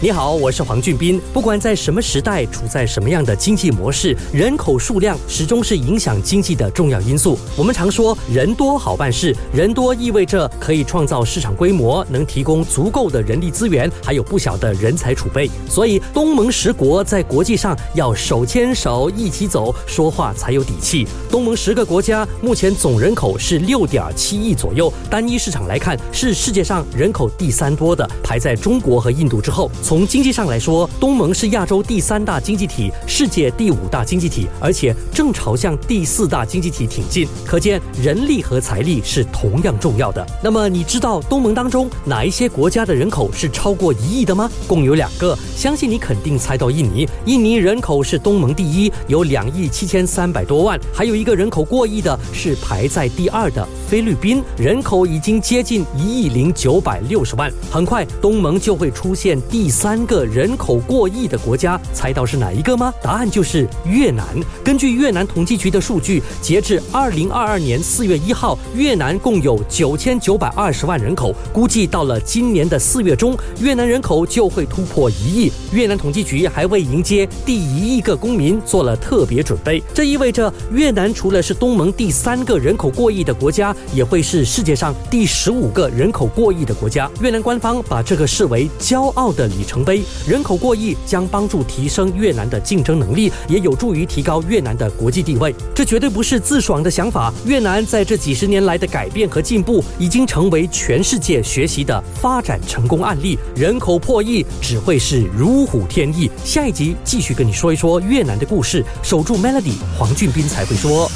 你好，我是黄俊斌。不管在什么时代，处在什么样的经济模式，人口数量始终是影响经济的重要因素。我们常说人多好办事，人多意味着可以创造市场规模，能提供足够的人力资源，还有不小的人才储备。所以东盟十国在国际上要手牵手一起走，说话才有底气。东盟十个国家目前总人口是六点七亿左右，单一市场来看是世界上人口第三多的，排在中国和印度之后。从经济上来说，东盟是亚洲第三大经济体，世界第五大经济体，而且正朝向第四大经济体挺进。可见人力和财力是同样重要的。那么你知道东盟当中哪一些国家的人口是超过一亿的吗？共有两个，相信你肯定猜到印尼。印尼人口是东盟第一，有两亿七千三百多万。还有一个人口过亿的是排在第二的菲律宾，人口已经接近一亿零九百六十万。很快东盟就会出现第。三个人口过亿的国家，猜到是哪一个吗？答案就是越南。根据越南统计局的数据，截至二零二二年四月一号，越南共有九千九百二十万人口。估计到了今年的四月中，越南人口就会突破一亿。越南统计局还为迎接第一亿个公民做了特别准备。这意味着越南除了是东盟第三个人口过亿的国家，也会是世界上第十五个人口过亿的国家。越南官方把这个视为骄傲的里。程碑人口过亿将帮助提升越南的竞争能力，也有助于提高越南的国际地位。这绝对不是自爽的想法。越南在这几十年来的改变和进步，已经成为全世界学习的发展成功案例。人口破亿只会是如虎添翼。下一集继续跟你说一说越南的故事。守住 Melody，黄俊斌才会说。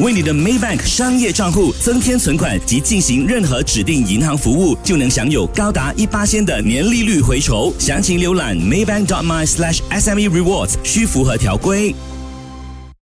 为你的 Maybank 商业账户增添存款及进行任何指定银行服务，就能享有高达一八千的年利率回酬。详情浏览 Maybank.my/SME Rewards，需符合条规。